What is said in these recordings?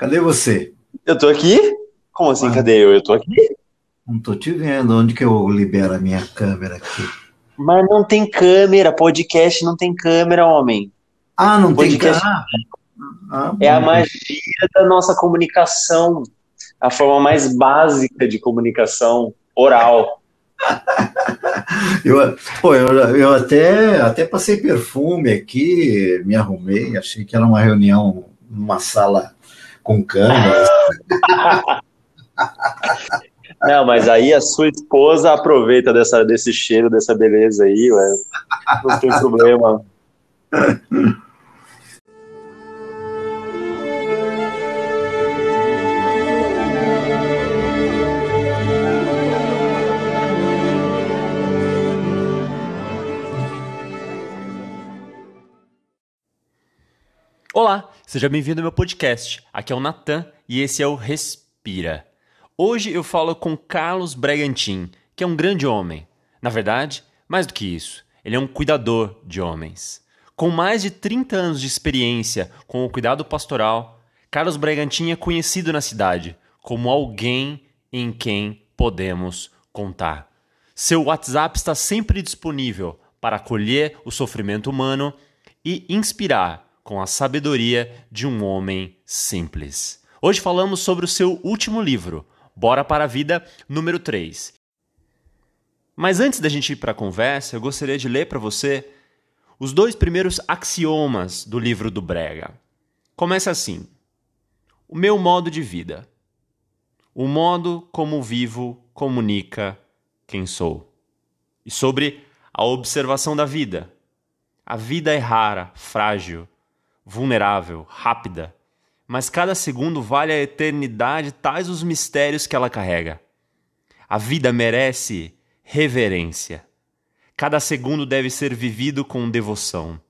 Cadê você? Eu tô aqui? Como assim, ah, cadê eu? Eu tô aqui? Não tô te vendo. Onde que eu libero a minha câmera aqui? Mas não tem câmera. Podcast não tem câmera, homem. Ah, não podcast... tem câmera? Ah, é a magia da nossa comunicação. A forma mais básica de comunicação oral. eu, pô, eu, eu até, até passei perfume aqui, me arrumei, achei que era uma reunião numa sala com câmeras. Não, mas aí a sua esposa aproveita dessa, desse cheiro, dessa beleza aí, ué. Não tem problema. Olá, seja bem-vindo ao meu podcast. Aqui é o Natan e esse é o Respira. Hoje eu falo com Carlos Bregantin, que é um grande homem. Na verdade, mais do que isso, ele é um cuidador de homens. Com mais de 30 anos de experiência com o cuidado pastoral, Carlos Bregantin é conhecido na cidade como alguém em quem podemos contar. Seu WhatsApp está sempre disponível para acolher o sofrimento humano e inspirar com a sabedoria de um homem simples. Hoje falamos sobre o seu último livro, Bora para a Vida, número 3. Mas antes da gente ir para a conversa, eu gostaria de ler para você os dois primeiros axiomas do livro do Brega. Começa assim: O meu modo de vida. O modo como vivo comunica quem sou. E sobre a observação da vida. A vida é rara, frágil, vulnerável, rápida, mas cada segundo vale a eternidade, tais os mistérios que ela carrega. A vida merece reverência. Cada segundo deve ser vivido com devoção.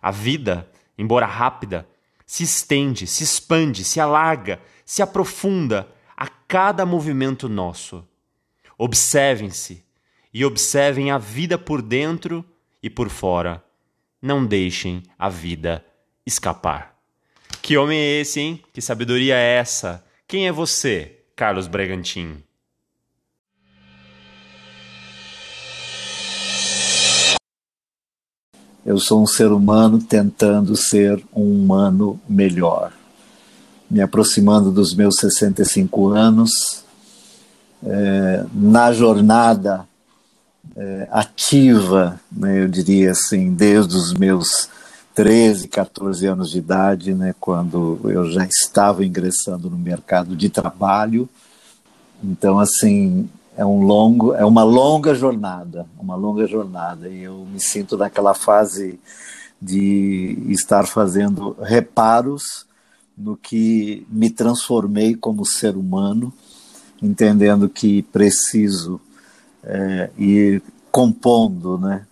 A vida, embora rápida, se estende, se expande, se alarga, se aprofunda a cada movimento nosso. Observem-se e observem a vida por dentro e por fora. Não deixem a vida escapar. Que homem é esse, hein? Que sabedoria é essa? Quem é você, Carlos Bregantin? Eu sou um ser humano tentando ser um humano melhor. Me aproximando dos meus 65 anos, é, na jornada é, ativa, né, eu diria assim, desde os meus 13, 14 anos de idade, né, quando eu já estava ingressando no mercado de trabalho. Então, assim, é um longo, é uma longa jornada, uma longa jornada. E eu me sinto naquela fase de estar fazendo reparos no que me transformei como ser humano, entendendo que preciso é, ir compondo, né,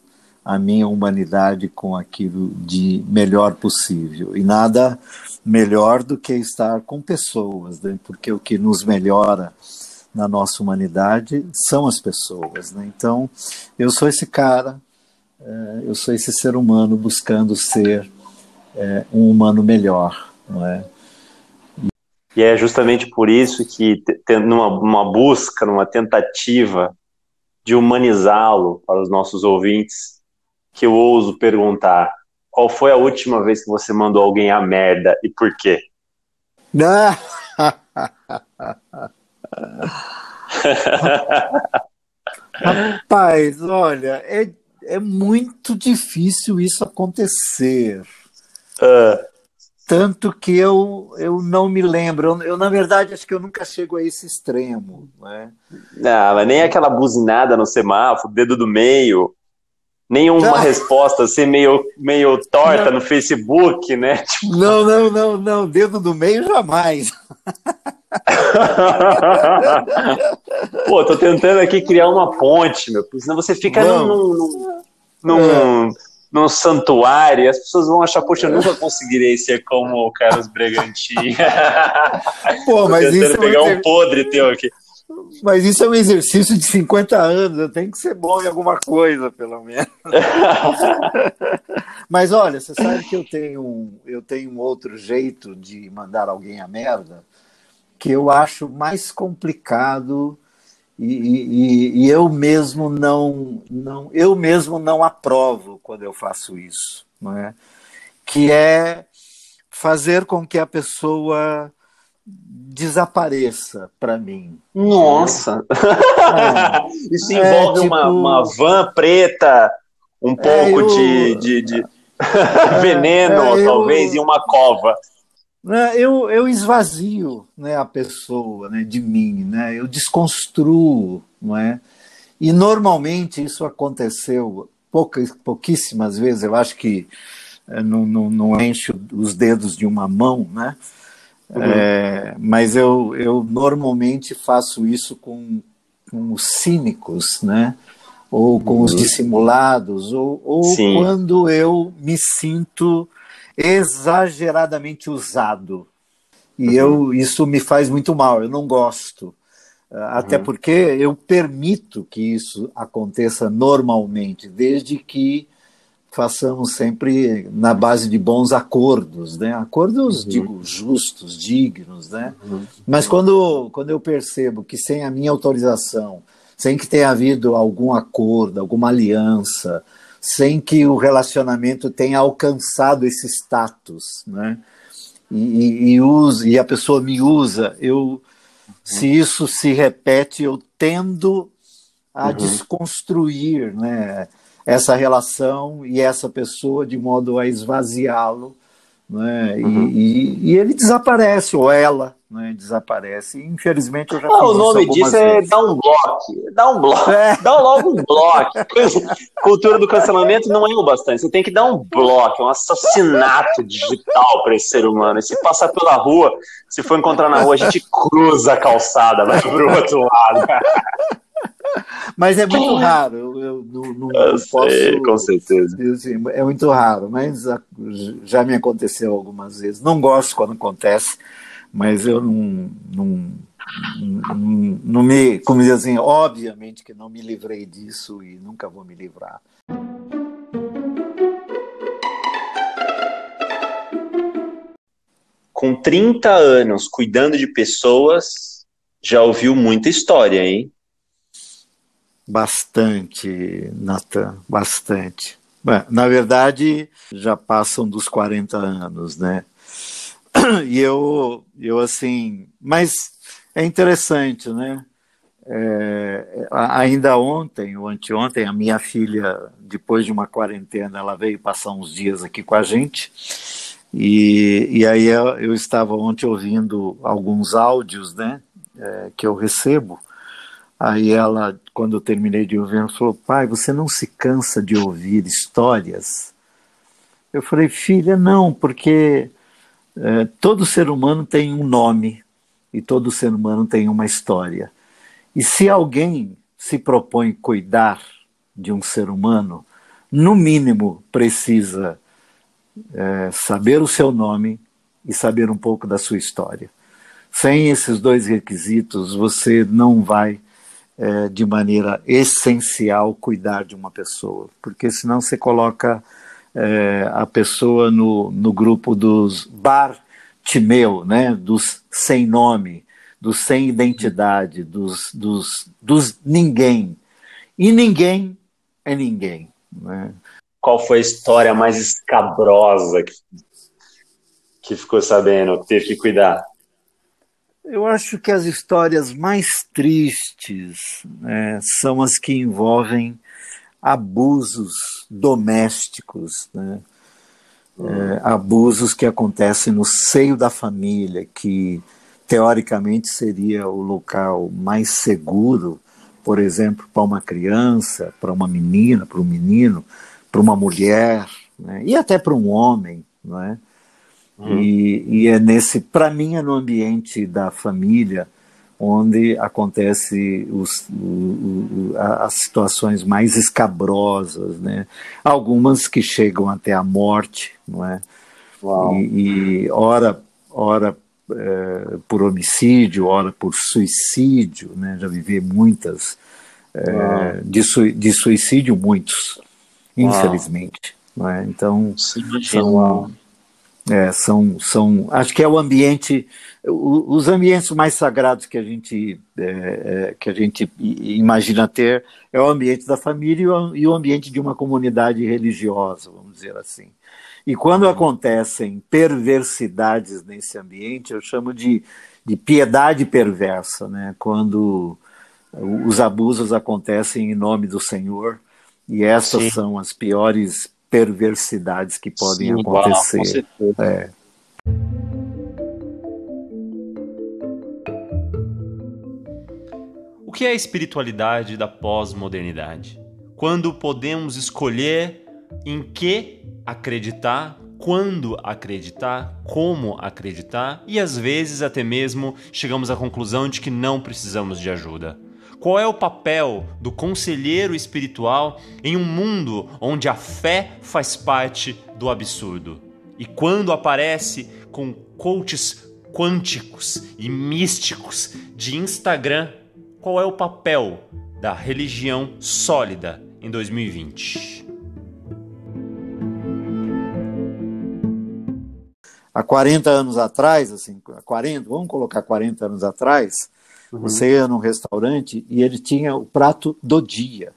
a minha humanidade com aquilo de melhor possível. E nada melhor do que estar com pessoas, né? porque o que nos melhora na nossa humanidade são as pessoas. Né? Então, eu sou esse cara, é, eu sou esse ser humano buscando ser é, um humano melhor. Não é? E é justamente por isso que, numa busca, numa tentativa de humanizá-lo para os nossos ouvintes, que eu ouso perguntar: qual foi a última vez que você mandou alguém a merda e por quê? Rapaz, olha, é, é muito difícil isso acontecer. Uh. Tanto que eu, eu não me lembro. Eu, na verdade, acho que eu nunca chego a esse extremo. Né? Não, mas nem aquela buzinada no semáforo, dedo do meio nenhuma resposta assim meio, meio torta não. no Facebook, né? Tipo... Não, não, não, não, dedo do meio jamais. Pô, tô tentando aqui criar uma ponte, meu, porque senão você fica num, num, num, é. num, santuário e as pessoas vão achar, poxa, eu nunca conseguirei ser como o Carlos Bregantin. Pô, mas isso pegar um podre teu aqui. Mas isso é um exercício de 50 anos, eu tenho que ser bom em alguma coisa, pelo menos. Mas olha, você sabe que eu tenho, um, eu tenho um outro jeito de mandar alguém a merda que eu acho mais complicado e, e, e, eu mesmo não, não eu mesmo não aprovo quando eu faço isso, não é? Que é fazer com que a pessoa desapareça para mim. Nossa! É, Isso é, envolve tipo... uma, uma van preta, um é, pouco eu... de, de, de... veneno, é, talvez, eu... e uma cova. Eu, eu esvazio né, a pessoa né, de mim, né, eu desconstruo, não é? E normalmente isso aconteceu poucas, pouquíssimas vezes, eu acho que não, não, não enche os dedos de uma mão, né? Uhum. É, mas eu, eu normalmente faço isso com, com os cínicos, né? Ou com uhum. os dissimulados, ou, ou quando eu me sinto exageradamente usado. E uhum. eu, isso me faz muito mal, eu não gosto. Até uhum. porque eu permito que isso aconteça normalmente, desde que façamos sempre na base de bons acordos, né? Acordos, uhum. digo, justos, dignos, né? Uhum. Mas quando, quando eu percebo que sem a minha autorização, sem que tenha havido algum acordo, alguma aliança, sem que o relacionamento tenha alcançado esse status, né? E, e, e, usa, e a pessoa me usa, eu, uhum. se isso se repete, eu tendo a uhum. desconstruir, né? Essa relação e essa pessoa de modo a esvaziá-lo, né? Uhum. E, e, ele desaparece, ou ela né? desaparece. Infelizmente eu já ah, O nome disso é dar um bloco, dar um bloco, é. dá logo um bloco. Cultura do cancelamento não é o bastante, você tem que dar um bloco, um assassinato digital para esse ser humano. E se passar pela rua, se for encontrar na rua, a gente cruza a calçada, vai pro outro lado. Mas é muito raro. Eu, eu não, não eu posso. Sei, com certeza. Assim, é muito raro, mas já me aconteceu algumas vezes. Não gosto quando acontece, mas eu não, não, não, não me. Como dizer assim, obviamente que não me livrei disso e nunca vou me livrar. Com 30 anos cuidando de pessoas, já ouviu muita história, hein? Bastante, Natan, bastante. Bem, na verdade, já passam dos 40 anos, né? E eu, eu assim, mas é interessante, né? É, ainda ontem ou anteontem, a minha filha, depois de uma quarentena, ela veio passar uns dias aqui com a gente. E, e aí eu, eu estava ontem ouvindo alguns áudios, né? É, que eu recebo Aí ela, quando eu terminei de ouvir, ela falou: Pai, você não se cansa de ouvir histórias? Eu falei: Filha, não, porque é, todo ser humano tem um nome e todo ser humano tem uma história. E se alguém se propõe cuidar de um ser humano, no mínimo precisa é, saber o seu nome e saber um pouco da sua história. Sem esses dois requisitos, você não vai é, de maneira essencial cuidar de uma pessoa, porque senão você coloca é, a pessoa no, no grupo dos Bartimeu, né, dos sem nome, dos sem identidade, dos, dos, dos ninguém. E ninguém é ninguém. Né? Qual foi a história mais escabrosa que, que ficou sabendo, que teve que cuidar? Eu acho que as histórias mais tristes né, são as que envolvem abusos domésticos, né? é, abusos que acontecem no seio da família, que teoricamente seria o local mais seguro, por exemplo, para uma criança, para uma menina, para um menino, para uma mulher, né? e até para um homem, não é? Uhum. E, e, é nesse, para mim, é no ambiente da família onde acontece os, o, o, as situações mais escabrosas, né? Algumas que chegam até a morte, não é? E, e ora, ora é, por homicídio, ora por suicídio, né? já vivi muitas é, de, su, de, suicídio, muitos, infelizmente. É? Então, são, é, são, são, acho que é o ambiente, os ambientes mais sagrados que a gente, é, é, que a gente imagina ter é o ambiente da família e o, ambiente de uma comunidade religiosa, vamos dizer assim. E quando uhum. acontecem perversidades nesse ambiente, eu chamo de, de piedade perversa, né? quando os abusos acontecem em nome do Senhor, e essas Sim. são as piores perversidades que podem Sim, acontecer. Uau, é. O que é a espiritualidade da pós-modernidade? Quando podemos escolher em que acreditar, quando acreditar, como acreditar e às vezes até mesmo chegamos à conclusão de que não precisamos de ajuda. Qual é o papel do conselheiro espiritual em um mundo onde a fé faz parte do absurdo? E quando aparece com coaches quânticos e místicos de Instagram, qual é o papel da religião sólida em 2020? Há 40 anos atrás, assim, 40, vamos colocar 40 anos atrás, Uhum. Você ia num restaurante e ele tinha o prato do dia.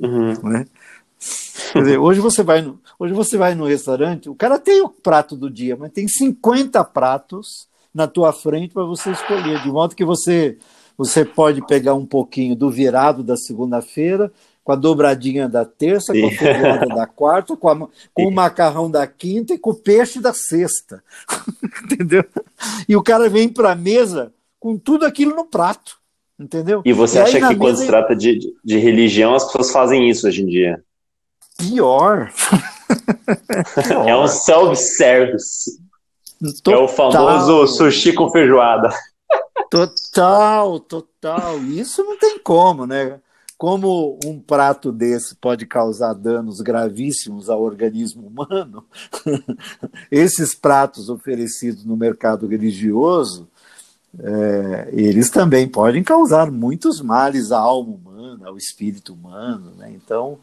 Uhum. né? Dizer, hoje você, vai no, hoje você vai no restaurante, o cara tem o prato do dia, mas tem 50 pratos na tua frente para você escolher, de modo que você, você pode pegar um pouquinho do virado da segunda-feira, com a dobradinha da terça, com a feijoada da quarta, com, a, com o macarrão da quinta e com o peixe da sexta. Entendeu? E o cara vem para a mesa com tudo aquilo no prato. Entendeu? E você e acha que quando se trata de, de religião, as pessoas fazem isso hoje em dia? Pior. Pior. É um self-service. É o famoso sushi com feijoada. Total, total. Isso não tem como, né? Como um prato desse pode causar danos gravíssimos ao organismo humano, esses pratos oferecidos no mercado religioso é, eles também podem causar muitos males à alma humana, ao espírito humano. Né? Então,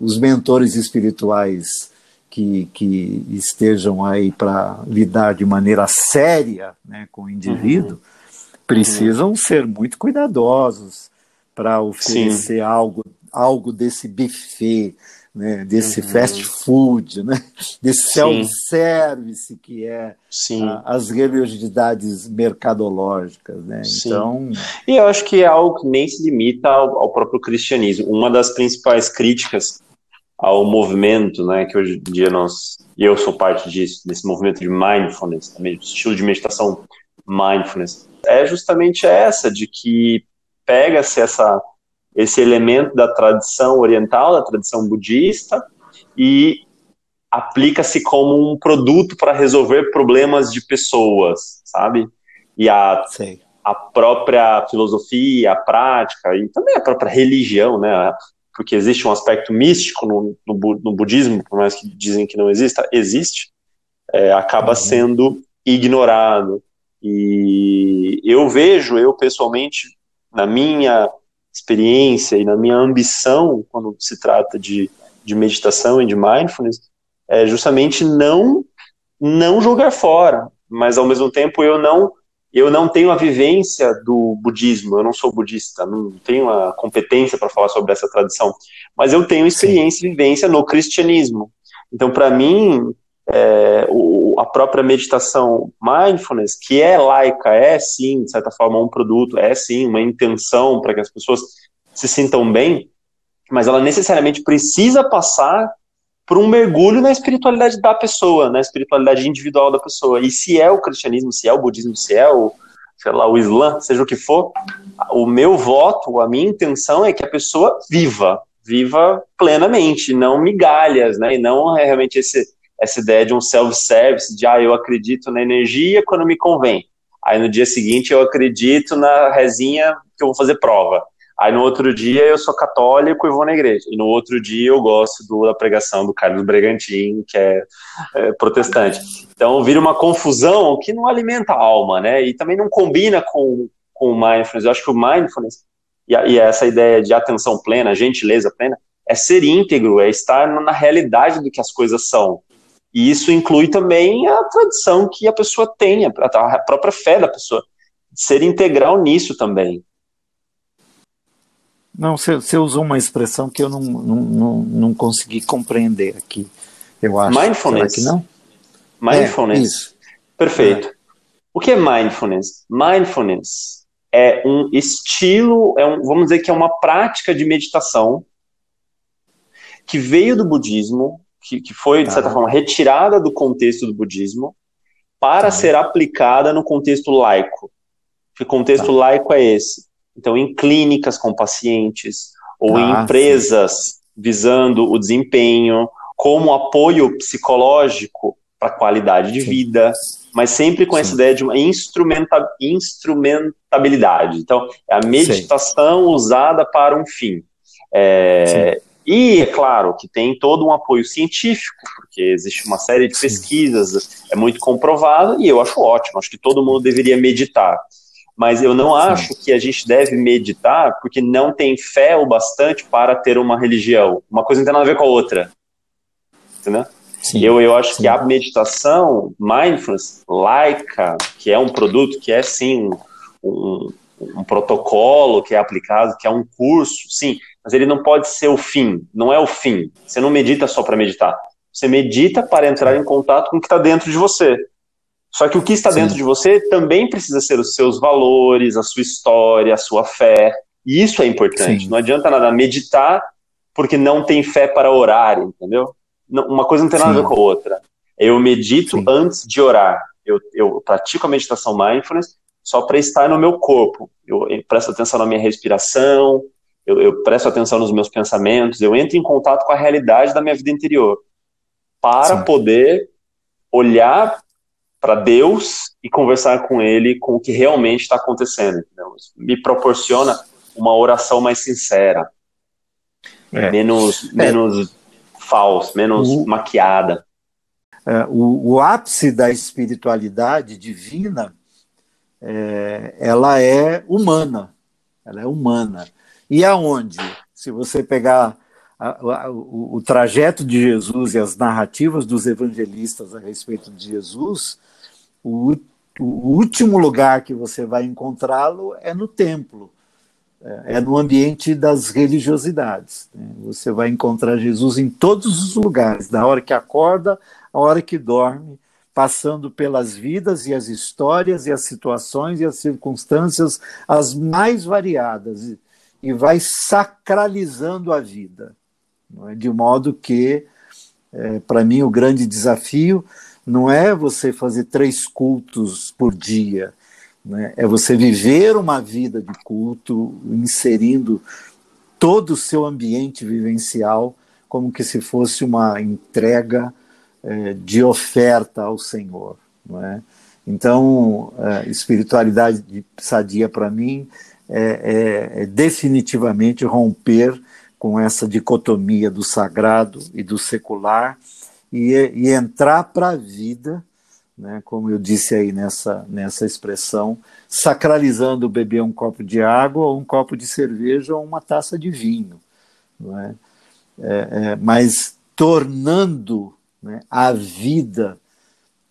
os mentores espirituais que, que estejam aí para lidar de maneira séria né, com o indivíduo uhum. precisam uhum. ser muito cuidadosos para oferecer algo, algo desse buffet né, desse uhum. fast food, né, desse self-service que é a, as religiosidades mercadológicas. Né? Então... E eu acho que é algo que nem se limita ao, ao, próprio cristianismo. Uma das principais críticas ao movimento, né, que hoje em dia nós, e eu sou parte disso, desse movimento de mindfulness, também, estilo de meditação mindfulness, é justamente essa, de que pega-se essa esse elemento da tradição oriental, da tradição budista, e aplica-se como um produto para resolver problemas de pessoas, sabe? E a, a própria filosofia, a prática, e também a própria religião, né? Porque existe um aspecto místico no, no, no budismo, por mais que dizem que não exista, existe, é, acaba uhum. sendo ignorado. E eu vejo, eu pessoalmente, na minha experiência e na minha ambição quando se trata de, de meditação e de mindfulness é justamente não não jogar fora, mas ao mesmo tempo eu não eu não tenho a vivência do budismo, eu não sou budista, não tenho a competência para falar sobre essa tradição, mas eu tenho experiência e vivência no cristianismo. Então, para mim, é, o, a própria meditação mindfulness, que é laica, é sim, de certa forma, um produto, é sim uma intenção para que as pessoas se sintam bem, mas ela necessariamente precisa passar por um mergulho na espiritualidade da pessoa, na espiritualidade individual da pessoa. E se é o cristianismo, se é o budismo, se é o, sei lá, o islã, seja o que for, o meu voto, a minha intenção é que a pessoa viva, viva plenamente, não migalhas, né? E não é realmente esse essa ideia de um self-service, de ah, eu acredito na energia quando me convém. Aí no dia seguinte eu acredito na resinha que eu vou fazer prova. Aí no outro dia eu sou católico e vou na igreja. E no outro dia eu gosto do, da pregação do Carlos Bregantin, que é, é, protestante. Então vira uma confusão que não alimenta a alma, né? E também não combina com, com o mindfulness. Eu acho que o mindfulness e, e essa ideia de atenção plena, gentileza plena, é ser íntegro, é estar na realidade do que as coisas são. E isso inclui também a tradição que a pessoa tem, a própria fé da pessoa. Ser integral nisso também. Não, você, você usou uma expressão que eu não, não, não, não consegui compreender aqui, eu acho. Mindfulness. Será que não? Mindfulness. É, isso. Perfeito. É. O que é mindfulness? Mindfulness é um estilo, é um, vamos dizer que é uma prática de meditação que veio do budismo, que, que foi, de certa ah. forma, retirada do contexto do budismo para ah. ser aplicada no contexto laico. Que contexto ah. laico é esse? Então, em clínicas com pacientes, ou em ah, empresas sim. visando o desempenho, como apoio psicológico para a qualidade de sim. vida, mas sempre com sim. essa ideia de uma instrumenta, instrumentabilidade. Então, é a meditação usada para um fim. É, e é claro que tem todo um apoio científico, porque existe uma série de pesquisas, é muito comprovado, e eu acho ótimo, acho que todo mundo deveria meditar. Mas eu não acho que a gente deve meditar porque não tem fé o bastante para ter uma religião. Uma coisa não tem nada a ver com a outra. Entendeu? Sim. Eu, eu acho sim. que a meditação, mindfulness, laica, que é um produto, que é sim um, um, um, protocolo que é aplicado, que é um curso, sim, mas ele não pode ser o fim, não é o fim. Você não medita só para meditar. Você medita para entrar em contato com o que está dentro de você. Só que o que está Sim. dentro de você também precisa ser os seus valores, a sua história, a sua fé. E isso é importante. Sim. Não adianta nada meditar porque não tem fé para orar, entendeu? uma coisa não tem nada Sim. a ver com a outra. Eu medito antes de orar. Eu, eu pratico a meditação mindfulness só para estar no meu corpo. Eu, presto atenção na minha respiração, eu, eu presto atenção nos meus pensamentos, eu entro em contato com a realidade da minha vida interior para Sim. poder olhar para Deus e conversar com Ele com o que realmente está acontecendo. Entendeu? Me proporciona uma oração mais sincera, é. menos, é. menos falsa, menos o, maquiada. É, o, o, ápice da espiritualidade divina, é, ela é humana, ela é humana. E aonde? Se você pegar a, a, o, o, trajeto de Jesus e as narrativas dos evangelistas a respeito de Jesus, o, o último lugar que você vai encontrá-lo é no templo, é, é no ambiente das religiosidades. Né? Você vai encontrar Jesus em todos os lugares, da hora que acorda, a hora que dorme, passando pelas vidas e as histórias e as situações e as circunstâncias as mais variadas e vai sacralizando a vida, é? de modo que, é, para mim, o grande desafio não é você fazer três cultos por dia, né? é você viver uma vida de culto, inserindo todo o seu ambiente vivencial como que se fosse uma entrega é, de oferta ao Senhor. Não é? Então, é, espiritualidade sadia para mim é, é, é definitivamente romper com essa dicotomia do sagrado e do secular e, e entrar para a vida, né, como eu disse aí nessa, nessa expressão, sacralizando beber um copo de água, ou um copo de cerveja, ou uma taça de vinho. É? É, é, mas tornando né, a vida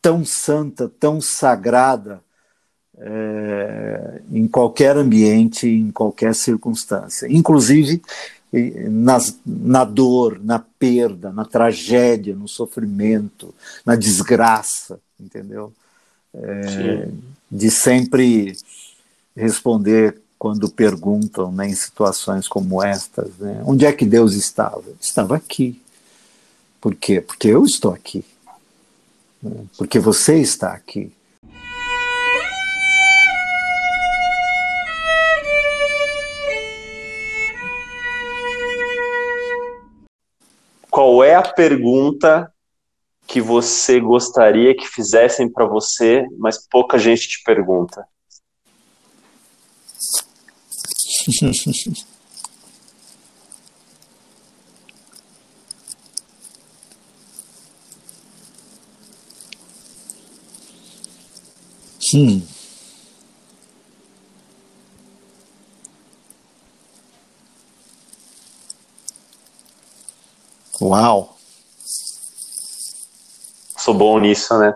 tão santa, tão sagrada, é, em qualquer ambiente, em qualquer circunstância, inclusive nas, na dor, na perda, na tragédia, no sofrimento, na desgraça, entendeu? É, de sempre responder quando perguntam né, em situações como estas, né, onde é que Deus estava? Estava aqui. Por quê? Porque eu estou aqui. Né, porque você está aqui. pergunta que você gostaria que fizessem para você, mas pouca gente te pergunta? Hum. Uau! Sou bom nisso, né?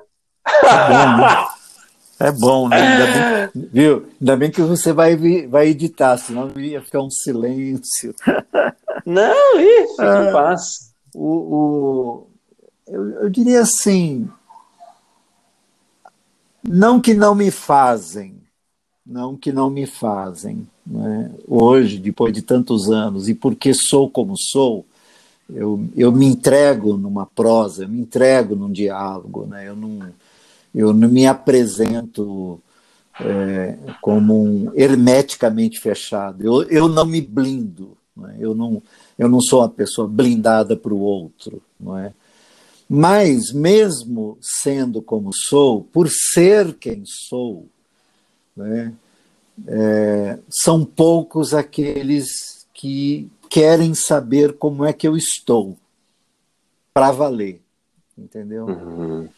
É bom, né? É né? Ainda bem, viu? Ainda bem que você vai, vai editar, senão ia ficar um silêncio. Não, fica em ah, paz. O, o, eu, eu diria assim, não que não me fazem, não que não me fazem. Né? Hoje, depois de tantos anos, e porque sou como sou, eu, eu me entrego numa prosa, eu me entrego num diálogo, né? eu, não, eu não me apresento é, como um hermeticamente fechado, eu, eu não me blindo, né? eu, não, eu não sou uma pessoa blindada para o outro. Não é? Mas, mesmo sendo como sou, por ser quem sou, né, é, são poucos aqueles que querem saber como é que eu estou, para valer, entendeu? Uhum.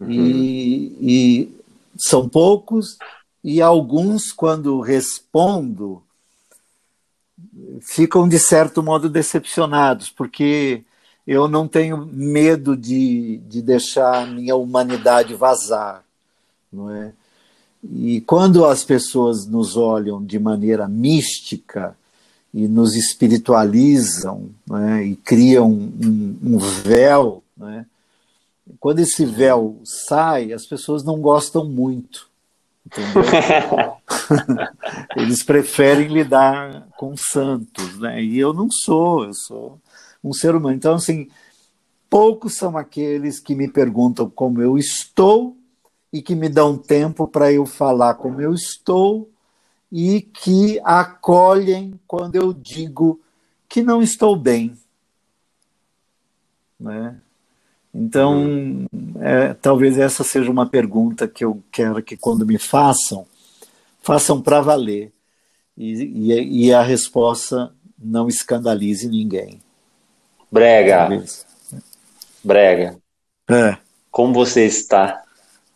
Uhum. E, e são poucos, e alguns, quando respondo, ficam de certo modo decepcionados, porque eu não tenho medo de, de deixar a minha humanidade vazar, não é? E quando as pessoas nos olham de maneira mística e nos espiritualizam né, e criam um, um véu, né, quando esse véu sai, as pessoas não gostam muito. Eles preferem lidar com santos, né? E eu não sou, eu sou um ser humano. Então, assim, poucos são aqueles que me perguntam como eu estou e que me dão tempo para eu falar como eu estou e que acolhem quando eu digo que não estou bem. Né? Então, é, talvez essa seja uma pergunta que eu quero que quando me façam, façam para valer e, e, e, a resposta não escandalize ninguém. Brega. Brega. É. Como você está?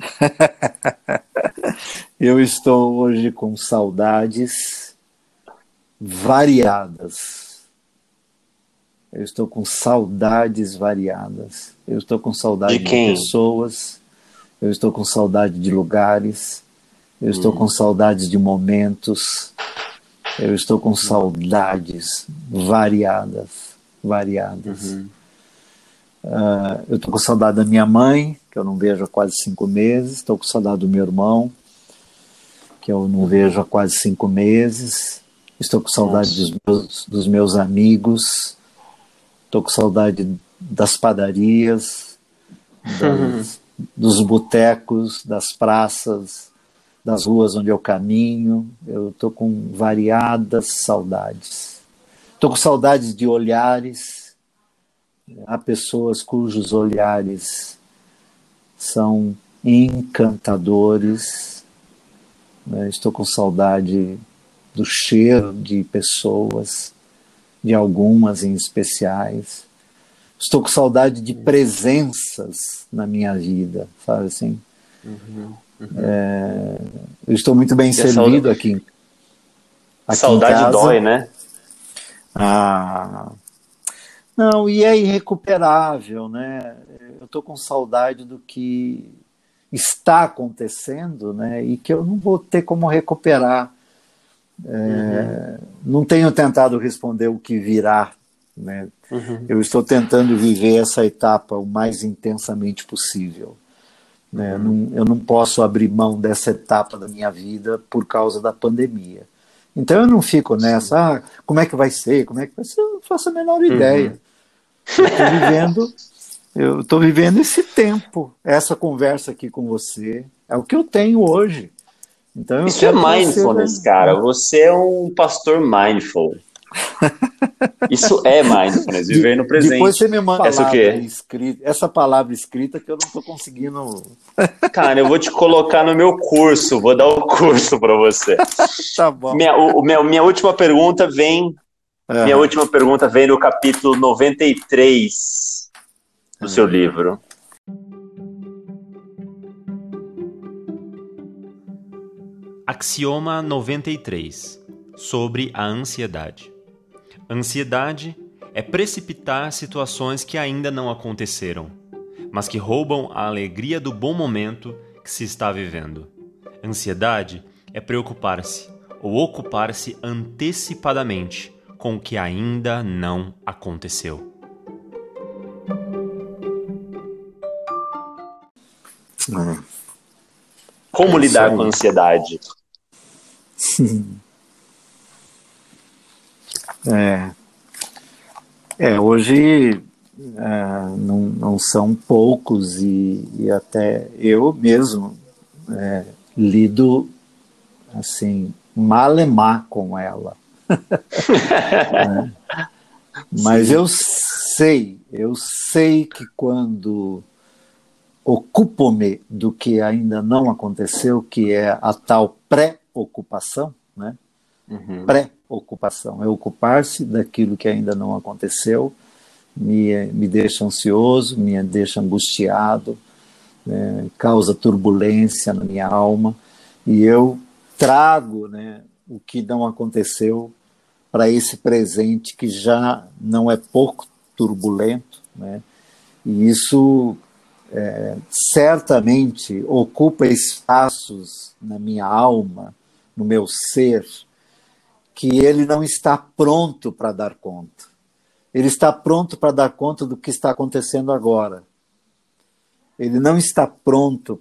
Eu estou hoje com saudades variadas. Eu estou com saudades variadas. Eu estou com saudade de, de pessoas. Eu estou com saudade de lugares. Eu estou hum. com saudades de momentos. Eu estou com saudades variadas variadas. Uhum. Uh, eu estou com saudade da minha mãe, que eu não vejo há quase cinco meses. Estou com saudade do meu irmão, que eu não vejo há quase cinco meses. Estou com saudade dos meus, dos meus amigos. Estou com saudade das padarias, das, uhum. dos botecos, das praças, das ruas onde eu caminho. Eu estou com variadas saudades. Estou com saudades de olhares. Há pessoas cujos olhares são encantadores. Né? Estou com saudade do cheiro de pessoas, de algumas em especiais. Estou com saudade de presenças na minha vida, sabe assim? Uhum, uhum. É, eu estou muito bem servido aqui. aqui saudade dói, né? Ah, não, e é irrecuperável, né? Eu estou com saudade do que está acontecendo, né? E que eu não vou ter como recuperar. É, uhum. Não tenho tentado responder o que virá, né? Uhum. Eu estou tentando viver essa etapa o mais intensamente possível. Né? Uhum. Não, eu não posso abrir mão dessa etapa da minha vida por causa da pandemia. Então eu não fico nessa, ah, como é que vai ser, como é que vai ser, eu não faço a menor ideia. Uhum. Estou vivendo, eu estou vivendo esse tempo, essa conversa aqui com você, é o que eu tenho hoje. Então, Isso é mindfulness, você... cara. Você é um pastor mindful. Isso é mindfulness, viver no presente. Depois você me manda essa, escrita, essa palavra escrita que eu não estou conseguindo. Cara, eu vou te colocar no meu curso, vou dar o curso para você. tá bom. Minha, o, minha, minha última pergunta vem. É. Minha última pergunta vem no capítulo 93 do é. seu livro. Axioma 93 sobre a ansiedade. Ansiedade é precipitar situações que ainda não aconteceram, mas que roubam a alegria do bom momento que se está vivendo. Ansiedade é preocupar-se ou ocupar-se antecipadamente com o que ainda não aconteceu. Como é lidar com a ansiedade? É, é hoje é, não, não, são poucos e, e até eu mesmo é, lido assim malemar com ela. É. Mas Sim. eu sei, eu sei que quando ocupo-me do que ainda não aconteceu, que é a tal pré-ocupação, né? Uhum. Pré-ocupação é ocupar-se daquilo que ainda não aconteceu, me, me deixa ansioso, me deixa angustiado, né? causa turbulência na minha alma, e eu trago né, o que não aconteceu para esse presente que já não é pouco turbulento, né? E isso é, certamente ocupa espaços na minha alma, no meu ser, que ele não está pronto para dar conta. Ele está pronto para dar conta do que está acontecendo agora. Ele não está pronto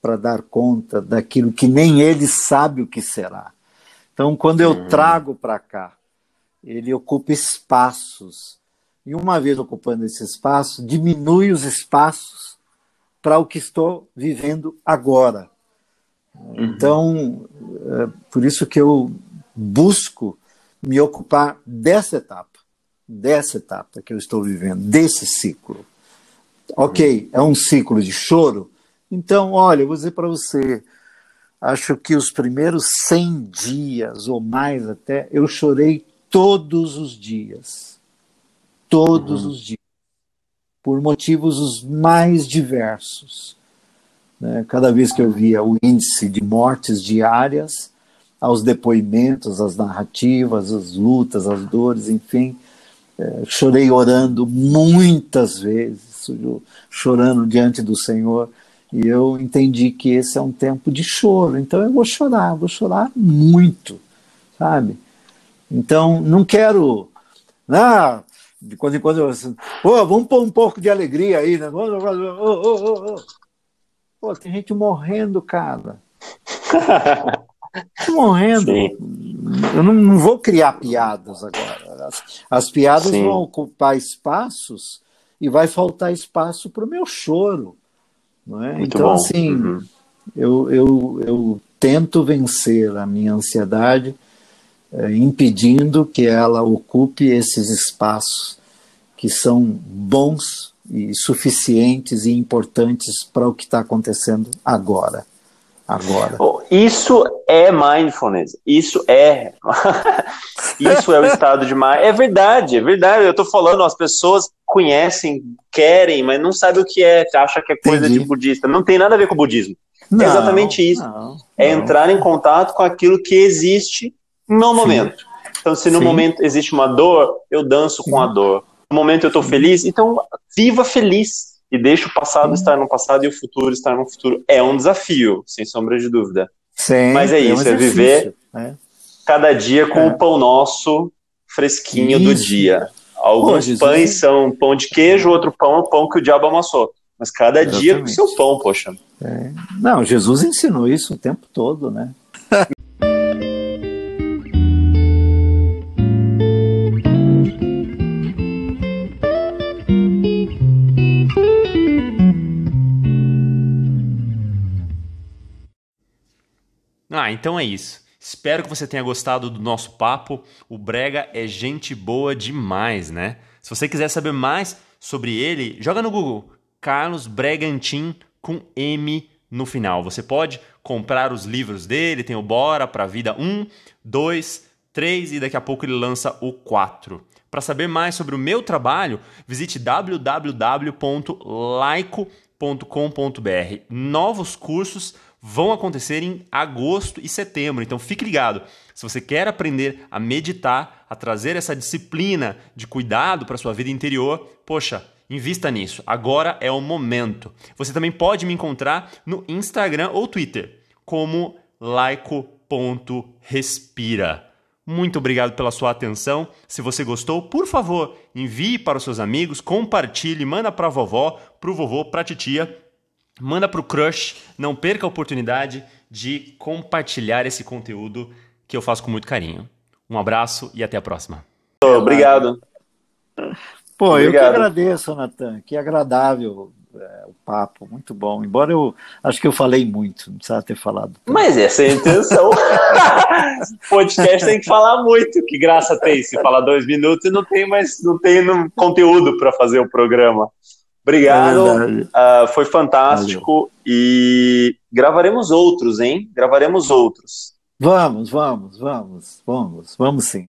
para dar conta daquilo que nem ele sabe o que será. Então, quando eu uhum. trago para cá, ele ocupa espaços. E uma vez ocupando esse espaço, diminui os espaços para o que estou vivendo agora. Uhum. Então, é por isso que eu busco me ocupar dessa etapa, dessa etapa que eu estou vivendo, desse ciclo. Ok, é um ciclo de choro. Então, olha, eu vou dizer para você, acho que os primeiros 100 dias ou mais até, eu chorei todos os dias. Todos uhum. os dias. Por motivos os mais diversos. Né? Cada vez que eu via o índice de mortes diárias, aos depoimentos, às narrativas, às lutas, às dores, enfim, é, chorei orando muitas vezes, chorando diante do Senhor e eu entendi que esse é um tempo de choro, então eu vou chorar, vou chorar muito, sabe? Então, não quero. Ah, de quando em quando eu. Oh, vamos pôr um pouco de alegria aí, né? Oh, oh, Pô, tem gente morrendo, cara. morrendo. Sim. Eu não, não, vou criar piadas agora. As, as piadas Sim. vão ocupar espaços e vai faltar espaço para o meu choro. Não é? então, bom. assim, uhum. eu, eu, eu tento vencer a minha ansiedade, impedindo que ela ocupe esses espaços que são bons e suficientes e importantes para o que está acontecendo agora. Agora. Isso é mindfulness. Isso é. isso é o estado de mind. É verdade, é verdade. Eu estou falando, as pessoas conhecem, querem, mas não sabem o que é, acha que é coisa Entendi. de budista. Não tem nada a ver com o budismo. Não, é exatamente isso. Não, é não. entrar em contato com aquilo que existe no momento. Então, se no Sim. momento existe uma dor, eu danço Sim. com a dor. No momento eu estou feliz, então viva feliz e deixa o passado estar no passado e o futuro estar no futuro. É um desafio, sem sombra de dúvida. Sim, Mas é, é isso, um é viver é. cada dia com é. o pão nosso fresquinho isso. do dia. Alguns Pô, pães são pão de queijo, outro pão é o pão que o diabo amassou. Mas cada Exatamente. dia com seu pão, poxa. É. Não, Jesus ensinou isso o tempo todo, né? Ah, então é isso. Espero que você tenha gostado do nosso papo. O Brega é gente boa demais, né? Se você quiser saber mais sobre ele, joga no Google Carlos Bregantin com M no final. Você pode comprar os livros dele, tem o Bora para a Vida 1, 2, 3 e daqui a pouco ele lança o 4. Para saber mais sobre o meu trabalho, visite www.laico.com.br. Novos cursos vão acontecer em agosto e setembro. Então fique ligado. Se você quer aprender a meditar, a trazer essa disciplina de cuidado para sua vida interior, poxa, invista nisso. Agora é o momento. Você também pode me encontrar no Instagram ou Twitter como laico.respira. Muito obrigado pela sua atenção. Se você gostou, por favor, envie para os seus amigos, compartilhe, manda para a vovó, para o vovô, para a titia, manda para o crush. Não perca a oportunidade de compartilhar esse conteúdo que eu faço com muito carinho. Um abraço e até a próxima. Obrigado. Pô, Obrigado. eu que agradeço, Natan. Que agradável é, o papo, muito bom. Embora eu acho que eu falei muito, não precisava ter falado. Mas essa é a intenção. podcast tem que falar muito. Que graça tem se falar dois minutos e não tem mais, não tem conteúdo para fazer o programa. Obrigado, uh, foi fantástico Valeu. e gravaremos outros, hein? Gravaremos outros. Vamos, vamos, vamos, vamos, vamos sim.